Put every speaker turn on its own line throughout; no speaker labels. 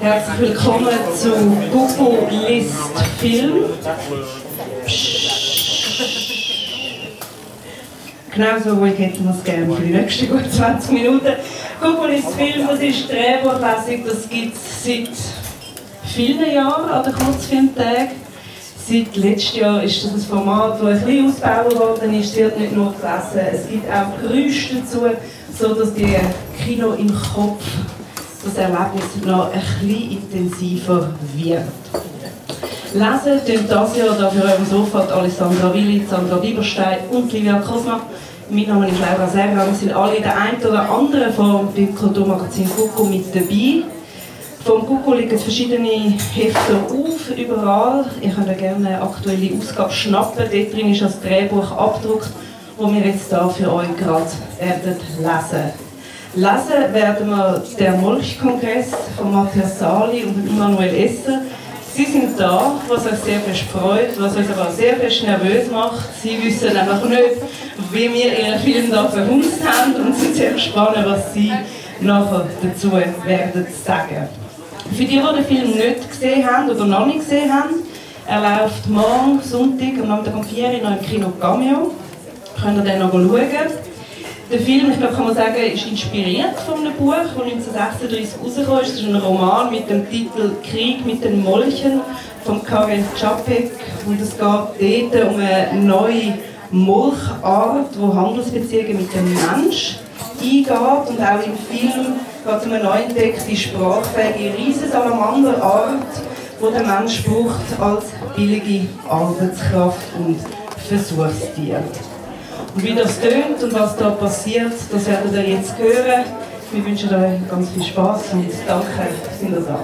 Herzlich willkommen zu Google List Film. Genau so ruhig hätten wir es gerne für die nächsten gut 20 Minuten. Google List Film, das ist Drehbuchlesung, das gibt es seit vielen Jahren an den Kurzfilmtagen. Seit letztem Jahr ist das ein Format, das ein bisschen ausgebaut worden ist. Es wird nicht nur gelesen, es gibt auch Geräusche dazu, sodass die Kino im Kopf das Erlebnis noch ein bisschen intensiver wird. Lesen tun das Jahr da für eurem Sofa Alessandra Willi, Sandra Bieberstein und Livia Kosma. Mein Name ist Laura Serra. Wir sind alle in der einen oder anderen Form beim Kulturmagazin Coco mit dabei. Vom Google liegen verschiedene Hefte auf, überall. Ihr könnt gerne eine aktuelle Ausgabe schnappen. Dort drin ist das Drehbuch abgedruckt, das wir jetzt hier für euch gerade werden lesen. Lesen werden wir den Molchkongress von Matthias Sali und Immanuel Esser. Sie sind da, was uns sehr freut, was uns aber sehr nervös macht. Sie wissen einfach nicht, wie wir ihren Film da verhunzt haben und sind sehr gespannt, was sie nachher dazu werden sagen. Für die, die den Film nicht gesehen haben oder noch nicht gesehen haben, er läuft morgen, Sonntag, am Abend um 4 Uhr noch im Kino Cameo. Könnt ihr dann noch schauen. Der Film, ich glaube, kann man sagen, ist inspiriert von einem Buch, das 1936 rausgekommen ist. Es ist ein Roman mit dem Titel Krieg mit den Molchen von Karen Čapek. Und es geht dort um eine neue Molchart, die Handelsbeziehungen mit dem Mensch eingeht. Und auch im Film geht es um eine neu entdeckte sprachfähige Riesensalamander-Art, die der Mensch braucht als billige Arbeitskraft und Versuchstier. Und wie das tönt und was da passiert, das werdet ihr jetzt hören. Wir wünschen euch ganz viel Spaß und danke, sind ihr da.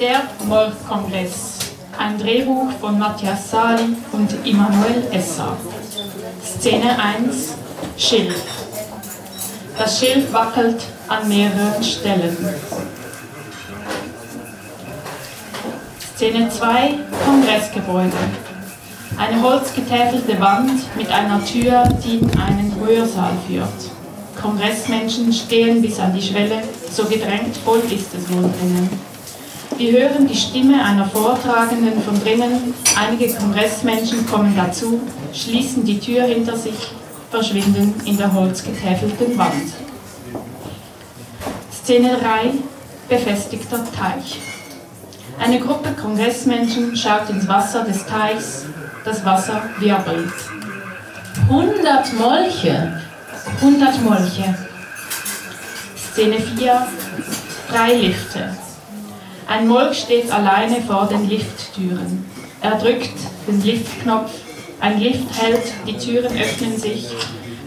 Der Molch-Kongress. Ein Drehbuch von Matthias Sali und Immanuel Esser. Szene 1. Schilf. Das Schilf wackelt an mehreren Stellen. Szene 2, Kongressgebäude. Eine holzgetäfelte Wand mit einer Tür, die in einen Rührsaal führt. Kongressmenschen stehen bis an die Schwelle, so gedrängt voll ist es wohl drinnen. Wir hören die Stimme einer Vortragenden von drinnen, einige Kongressmenschen kommen dazu, schließen die Tür hinter sich, verschwinden in der holzgetäfelten Wand. Szene 3, befestigter Teich. Eine Gruppe Kongressmenschen schaut ins Wasser des Teichs. Das Wasser wirbelt.
100 Molche.
100 Molche. Szene 4. Drei Lifte. Ein Molch steht alleine vor den Lifttüren. Er drückt den Liftknopf. Ein Lift hält, die Türen öffnen sich.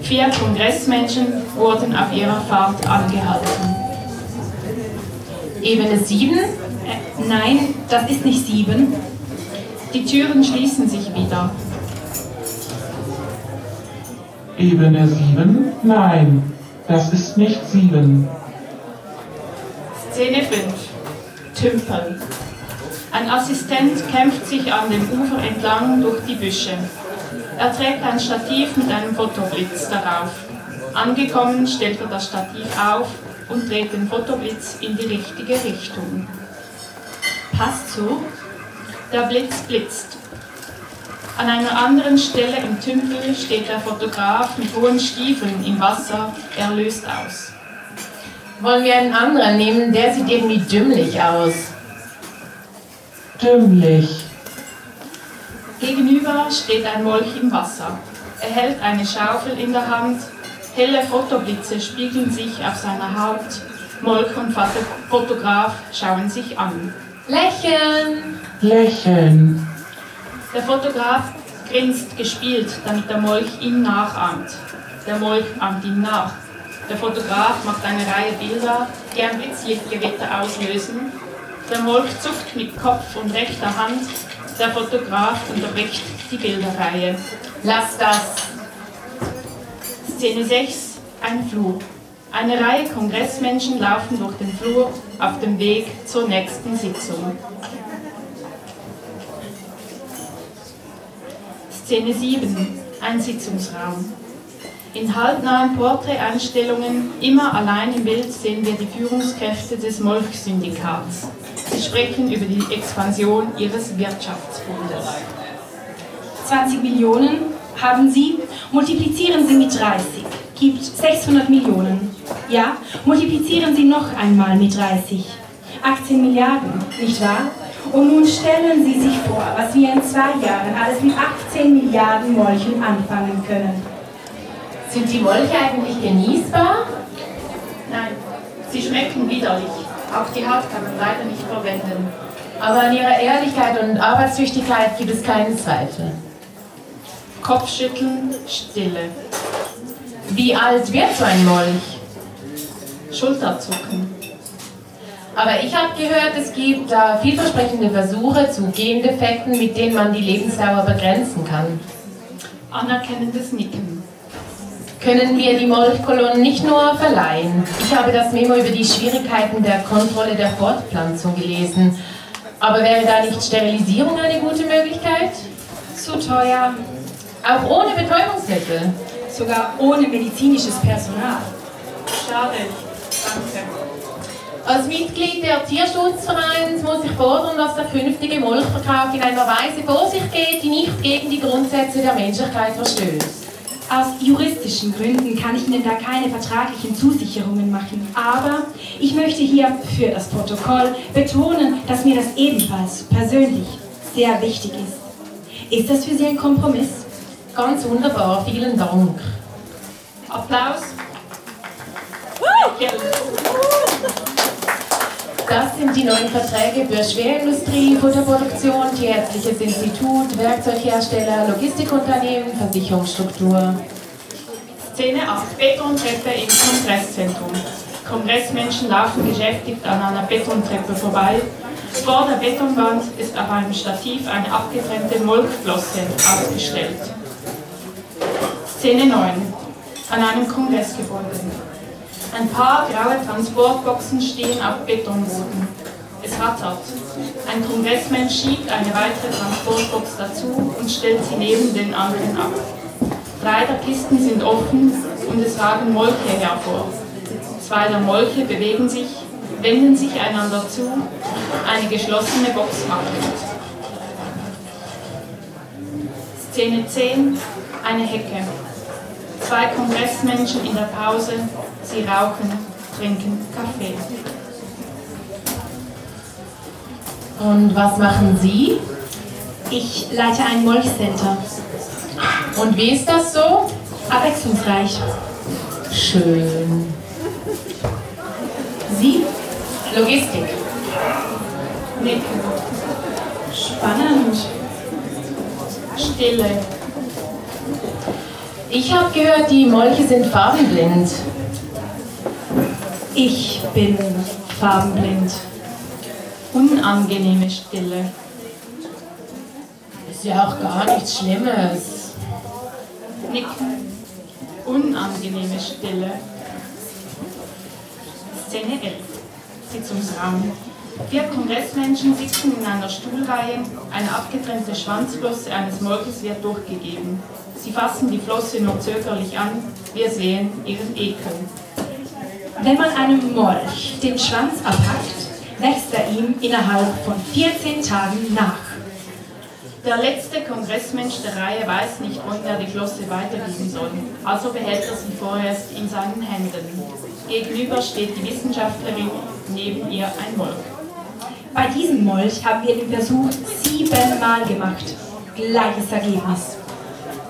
Vier Kongressmenschen wurden auf ihrer Fahrt angehalten.
Ebene 7
Nein, das ist nicht sieben. Die Türen schließen sich wieder.
Ebene 7? Nein, das ist nicht 7.
Szene 5. Tümpel. Ein Assistent kämpft sich an dem Ufer entlang durch die Büsche. Er trägt ein Stativ mit einem Fotoblitz darauf. Angekommen stellt er das Stativ auf und dreht den Fotoblitz in die richtige Richtung. Passt so. Der Blitz blitzt. An einer anderen Stelle im Tümpel steht der Fotograf mit hohen Stiefeln im Wasser. Er löst aus.
Wollen wir einen anderen nehmen? Der sieht irgendwie dümmlich aus.
Dümmlich.
Gegenüber steht ein Molch im Wasser. Er hält eine Schaufel in der Hand. Helle Fotoblitze spiegeln sich auf seiner Haut. Molch und Fotograf schauen sich an.
Lächeln!
Lächeln.
Der Fotograf grinst gespielt, damit der Molch ihn nachahmt. Der Molch ahmt ihm nach. Der Fotograf macht eine Reihe Bilder, die ein Blitzlichtgewitter auslösen. Der Molch zuckt mit Kopf und rechter Hand. Der Fotograf unterbricht die Bilderreihe.
Lass das!
Szene 6, ein Flur. Eine Reihe Kongressmenschen laufen durch den Flur auf dem Weg zur nächsten Sitzung. Szene 7. Ein Sitzungsraum. In halbnahen Porträteinstellungen, immer allein im Bild, sehen wir die Führungskräfte des Molch-Syndikats. Sie sprechen über die Expansion ihres Wirtschaftsbundes.
20 Millionen haben Sie, multiplizieren Sie mit 30, gibt 600 Millionen. Ja, multiplizieren Sie noch einmal mit 30. 18 Milliarden, nicht wahr? Und nun stellen Sie sich vor, was wir in zwei Jahren alles mit 18 Milliarden Molchen anfangen können.
Sind die Molche eigentlich genießbar?
Nein, sie schmecken widerlich. Auch die Haut kann man leider nicht verwenden.
Aber an ihrer Ehrlichkeit und Arbeitstüchtigkeit gibt es keinen Zweifel.
Kopfschütteln, Stille.
Wie alt wird so ein Molch?
Schulterzucken.
Aber ich habe gehört, es gibt äh, vielversprechende Versuche zu Gendefekten, mit denen man die Lebensdauer begrenzen kann.
Anerkennendes Nicken.
Können wir die Molchkolonnen nicht nur verleihen? Ich habe das Memo über die Schwierigkeiten der Kontrolle der Fortpflanzung gelesen. Aber wäre da nicht Sterilisierung eine gute Möglichkeit?
Zu teuer,
Auch ohne Betäubungsmittel?
Sogar ohne medizinisches Personal.
Schade. Danke.
Als Mitglied der Tierschutzvereins muss ich fordern, dass der künftige Molchverkauf in einer Weise vor sich geht, die nicht gegen die Grundsätze der Menschlichkeit verstößt.
Aus juristischen Gründen kann ich Ihnen da keine vertraglichen Zusicherungen machen. Aber ich möchte hier für das Protokoll betonen, dass mir das ebenfalls persönlich sehr wichtig ist. Ist das für Sie ein Kompromiss?
Ganz wunderbar, vielen Dank.
Applaus.
Das sind die neuen Verträge für Schwerindustrie, Futterproduktion, Tierärztliches Institut, Werkzeughersteller, Logistikunternehmen, Versicherungsstruktur.
Szene 8. Betontreppe im Kongresszentrum. Kongressmenschen laufen beschäftigt an einer Betontreppe vorbei. Vor der Betonwand ist auf einem Stativ eine abgetrennte Molkflosse ausgestellt. Szene 9. An einem Kongressgebäude. Ein paar graue Transportboxen stehen auf Betonboden. Es rattert. Ein Kongressmensch schiebt eine weitere Transportbox dazu und stellt sie neben den anderen ab. Drei der Kisten sind offen und es ragen Molche hervor. Zwei der Molche bewegen sich, wenden sich einander zu, eine geschlossene Box wackelt. Szene 10, eine Hecke. Zwei Kongressmenschen in der Pause, sie rauchen, trinken Kaffee.
Und was machen Sie?
Ich leite ein Molchcenter.
Und wie ist das so?
Abwechslungsreich.
Schön.
Sie?
Logistik.
Nicken,
Spannend.
Stille,
Ich habe gehört, die Molche sind farbenblind.
Ich bin farbenblind.
unangenehme Stille.
Ist ja auch gar nichts Schlimmes.
Nicken, unangenehme Stille. Szene 11. Sitzungsraum. Vier Kongressmenschen sitzen in einer Stuhlreihe. Eine abgetrennte Schwanzflosse eines Molches wird durchgegeben. Sie fassen die Flosse nur zögerlich an. Wir sehen ihren Ekel.
Wenn man einem Molch den Schwanz abhackt, wächst er ihm innerhalb von 14 Tagen nach.
Der letzte Kongressmensch der Reihe weiß nicht, wohin er die Flosse weitergeben soll. Also behält er sie vorerst in seinen Händen. Gegenüber steht die Wissenschaftlerin, neben ihr ein Molch.
Bei diesem Molch haben wir den Versuch siebenmal gemacht. Gleiches Ergebnis.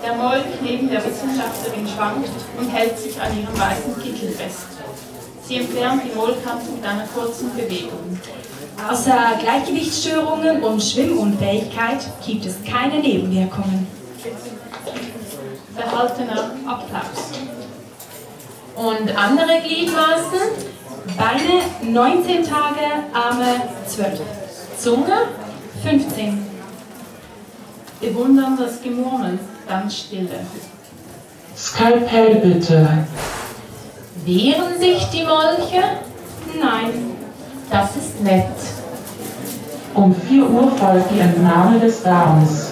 Der Molch neben der Wissenschaftlerin schwankt und hält sich an ihrem weißen Kittel fest. Sie entfernt die Molkante mit einer kurzen Bewegung.
Außer Gleichgewichtsstörungen und Schwimmunfähigkeit gibt es keine Nebenwirkungen.
Verhaltener Applaus.
Und andere Gliedmaßen?
Beine 19 Tage, Arme 12.
Zunge?
15.
Bewunderndes Gemurmel, dann Stille.
Skalpell bitte.
Wehren sich die Molche?
Nein.
Das ist nett.
Um 4 Uhr folgt die Entnahme des Darms.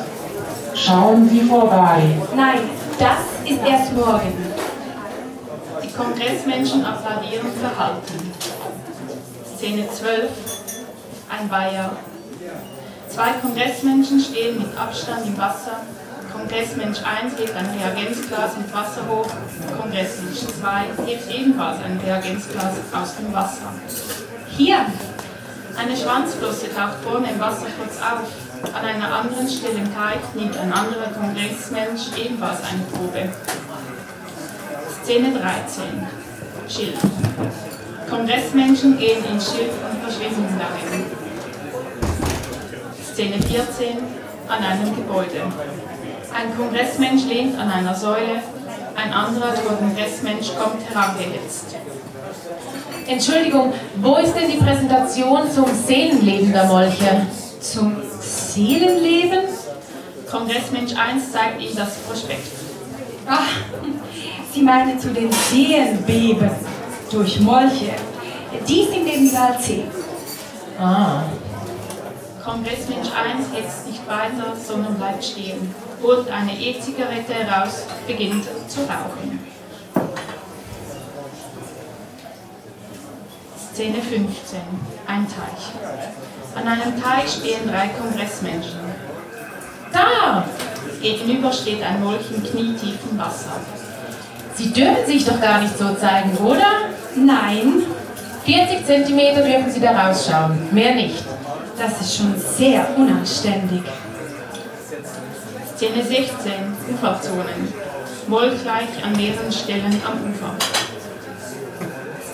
Schauen Sie vorbei.
Nein, Das ist erst morgen.
Kongressmenschen applaudieren verhalten. Szene 12. Ein Weiher. Zwei Kongressmenschen stehen mit Abstand im Wasser. Kongressmensch 1 hebt ein Reagenzglas mit Wasser hoch. Kongressmensch 2 hebt ebenfalls ein Reagenzglas aus dem Wasser.
Hier,
Eine Schwanzflosse taucht vorne im Wasser kurz auf. An einer anderen Stelle im Teich nimmt ein anderer Kongressmensch ebenfalls eine Probe. Szene 13. Schild. Kongressmenschen gehen ins Schild und verschwinden darin. Szene 14. An einem Gebäude. Ein Kongressmensch lehnt an einer Säule, ein anderer Kongressmensch kommt herangehetzt.
Entschuldigung, wo ist denn die Präsentation zum Seelenleben der Molche?
zum Seelenleben.
Kongressmensch 1 zeigt ihm das Prospekt.
Ach, Sie meinen zu den Seelenbeben durch Molche. Die sind im Saal C.
Ah,
Kongressmensch 1 hetzt nicht weiter, sondern bleibt stehen, holt eine E-Zigarette heraus, beginnt zu rauchen. Szene 15. Ein Teich. An einem Teich stehen drei Kongressmenschen.
da!
Gegenüber steht ein Molch im knietiefen Wasser.
Sie dürfen sich doch gar nicht so zeigen, oder?
Nein,
40 Zentimeter dürfen Sie da rausschauen, mehr nicht.
das ist schon sehr unanständig.
Szene 16. Uferzonen. Molchleich an mehreren Stellen am Ufer.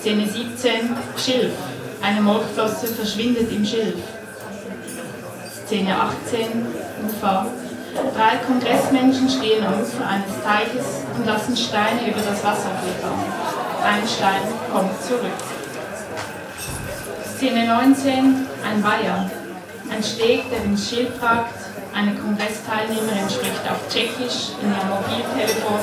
Szene 17. Schilf. Eine Molchflosse verschwindet im Schilf. Szene 18. Ufer. Drei Kongressmenschen stehen am Ufer eines Teiches und lassen Steine über das Wasser flittern. Ein Stein kommt zurück. Szene 19. Ein Weiher. Ein Steg, der ins Schild ragt. Eine Kongressteilnehmerin spricht auf Tschechisch in ihr Mobiltelefon.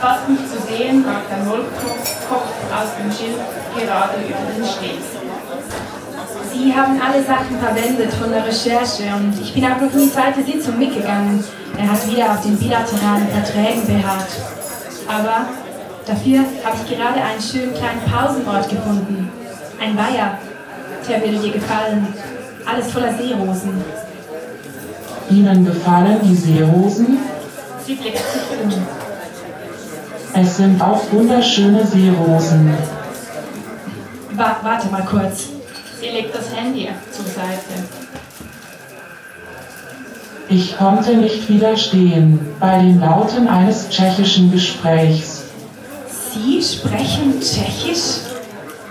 Fast nicht zu sehen ragt ein Molchkopf aus dem Schild gerade über den Steg.
Sie haben alle Sachen verwendet von der Recherche und ich bin auch noch in die zweite Sitzung mitgegangen. Er hat wieder auf den bilateralen Verträgen beharrt. Aber dafür habe ich gerade einen schönen kleinen Pausenort gefunden. Ein Weiher. Der würde dir gefallen. Alles voller Seerosen.
Ihnen gefallen die Seerosen?
Sie blickt sich um.
Es sind auch wunderschöne Seerosen.
Wa warte mal kurz.
Sie legt das Handy zur Seite.
Ich konnte nicht widerstehen bei den Lauten eines tschechischen Gesprächs.
Sie sprechen Tschechisch?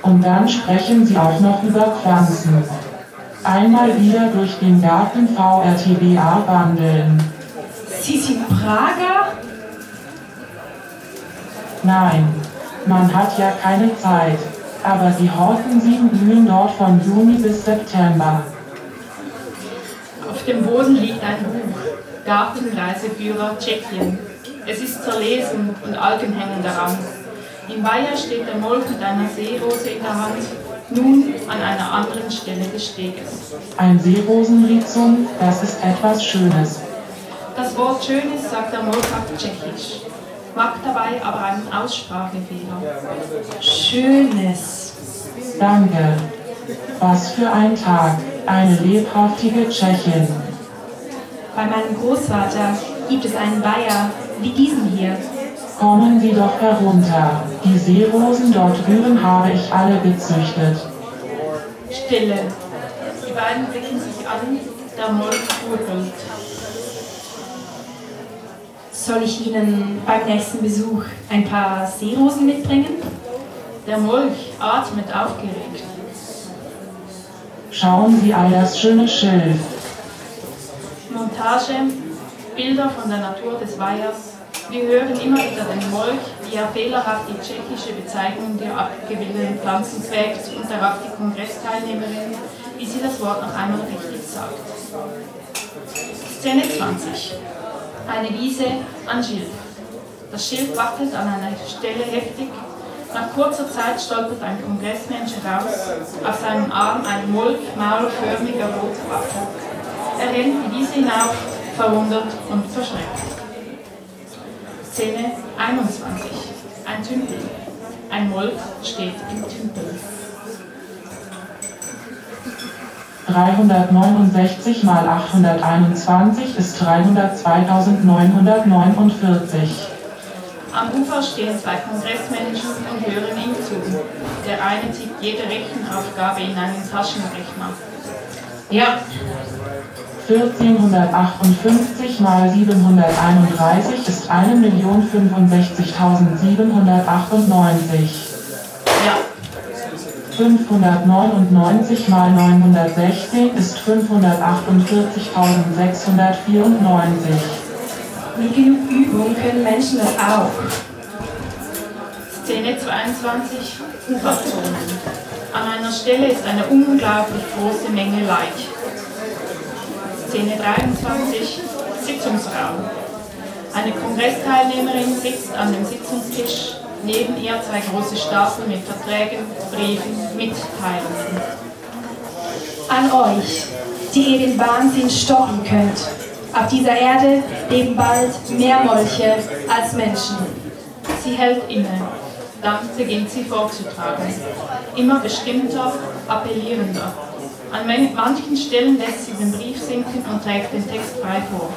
Und dann sprechen sie auch noch über Pflanzen. Einmal wieder durch den Garten VRTBA wandeln.
Sie sind Prager?
Nein, man hat ja keine Zeit. Aber die Hortensieden blühen dort von Juni bis September.
Auf dem Boden liegt ein Buch. Gartenreiseführer Tschechien. Es ist zerlesen und Algen hängen daran. Im Weiher steht der Molch mit einer Seerose in der Hand, nun an einer anderen Stelle des Steges.
Ein Seerosenrhizum, das ist etwas Schönes.
Das Wort Schönes sagt der Molch auf Tschechisch, macht dabei aber einen Aussprachefehler.
Schönes.
Danke. Was für ein Tag. Eine lebhaftige Tschechin.
Bei meinem Großvater gibt es einen Weiher wie diesen hier.
Kommen Sie doch herunter. Die Seerosen dort drüben habe ich alle gezüchtet.
Stille. Die beiden blicken sich an, der Molch urtelt.
Soll ich Ihnen beim nächsten Besuch ein paar Seerosen mitbringen?
Der Molch atmet aufgeregt.
Schauen Sie all das schöne Schilf.
Montage, Bilder von der Natur des Weihers. Wir hören immer wieder den Molch, wie er fehlerhaft die tschechische Bezeichnung der abgebildeten Pflanzen trägt und darauf die Kongressteilnehmerin, wie sie das Wort noch einmal richtig sagt. Szene 20. Eine Wiese an Schilf. Das Schild wackelt an einer Stelle heftig. Nach kurzer Zeit stolpert ein Kongressmensch heraus, auf seinem Arm ein Molch maulförmiger roter Apfel. Er rennt die Wiese hinauf, verwundert und verschreckt. Szene 21. Ein Tümpel. Ein Molch steht im Tümpel.
369 mal 821 ist 302.949.
Am Ufer stehen zwei Kongressmenschen und hören ihm zu. Der eine tippt jede Rechenaufgabe in einen Taschenrechner.
Ja,
1458 mal 731 ist 1.065.798.
Ja,
599 mal 916 ist 548.694.
Mit genug Übung können Menschen das auch.
Szene 22. Uferzonen. An einer Stelle ist eine unglaublich große Menge Leich. Szene 23. Sitzungsraum. Eine Kongressteilnehmerin sitzt an dem Sitzungstisch. Neben ihr zwei große Stapel mit Verträgen, Briefen, Mitteilungen.
An euch, die ihr den Wahnsinn stoppen könnt. Auf dieser Erde leben bald mehr Molche als Menschen.
Sie hält inne. Dann beginnt sie vorzutragen. Immer bestimmter, appellierender. An man- manchen Stellen lässt sie den Brief sinken und trägt den Text frei vor.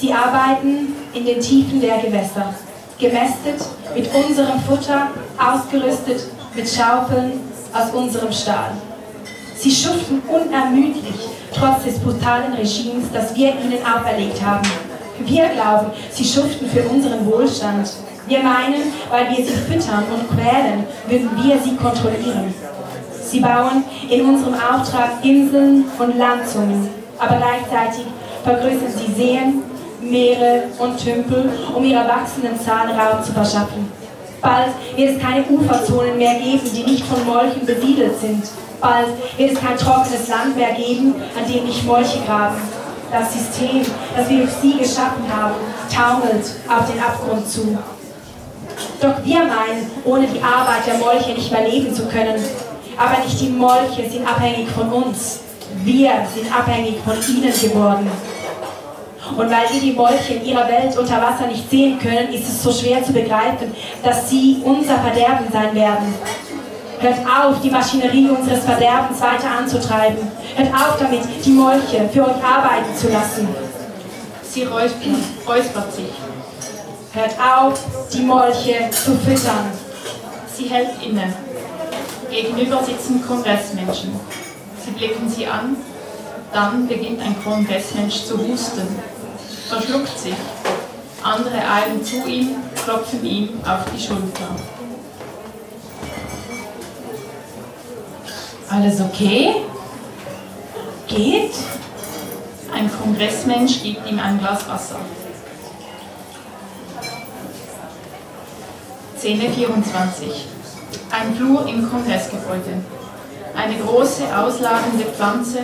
Sie arbeiten in den Tiefen der Gewässer, gemästet mit unserem Futter, ausgerüstet mit Schaufeln aus unserem Stahl. Sie schuften unermüdlich, trotz des brutalen Regimes, das wir ihnen auferlegt haben. Wir glauben, sie schuften für unseren Wohlstand. Wir meinen, weil wir sie füttern und quälen, würden wir sie kontrollieren. Sie bauen in unserem Auftrag Inseln und Landzungen, aber gleichzeitig vergrößern sie Seen, Meere und Tümpel, um ihrer wachsenden Zahl Raum zu verschaffen. Bald wird es keine Uferzonen mehr geben, die nicht von Molchen besiedelt sind. Bald wird es kein trockenes Land mehr geben, an dem nicht Molche graben. Das System, das wir durch sie geschaffen haben, taumelt auf den Abgrund zu. Doch wir meinen, ohne die Arbeit der Molche nicht mehr leben zu können. Aber nicht die Molche sind abhängig von uns. Wir sind abhängig von ihnen geworden. Und weil wir die Molche in ihrer Welt unter Wasser nicht sehen können, ist es so schwer zu begreifen, dass sie unser Verderben sein werden. Hört auf, die Maschinerie unseres Verderbens weiter anzutreiben. Hört auf damit, die Molche für euch arbeiten zu lassen.
Sie räuspert, räuspert sich.
Hört auf, die Molche zu füttern.
Sie hält inne. Gegenüber sitzen Kongressmenschen. Sie blicken sie an. Dann beginnt ein Kongressmensch zu husten. Verschluckt sich. Andere eilen zu ihm, klopfen ihm auf die Schulter.
alles okay?
Geht?
Ein Kongressmensch gibt ihm ein Glas Wasser. Szene 24. Ein Flur im Kongressgebäude. Eine große, ausladende Pflanze.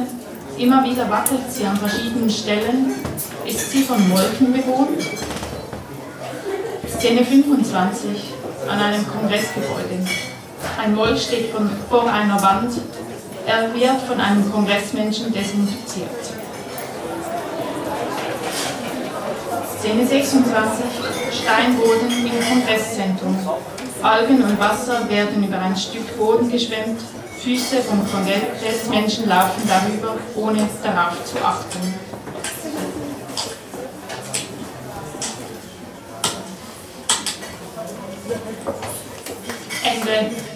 Immer wieder wackelt sie an verschiedenen Stellen. Ist sie von Molchen bewohnt? Szene 25. An einem Kongressgebäude. Ein Molch steht von, vor einer Wand. Er wird von einem Kongressmenschen desinfiziert. Szene 26. Steinboden im Kongresszentrum. Algen und Wasser werden über ein Stück Boden geschwemmt. Füße vom Kongressmenschen laufen darüber, ohne darauf zu achten. Amen.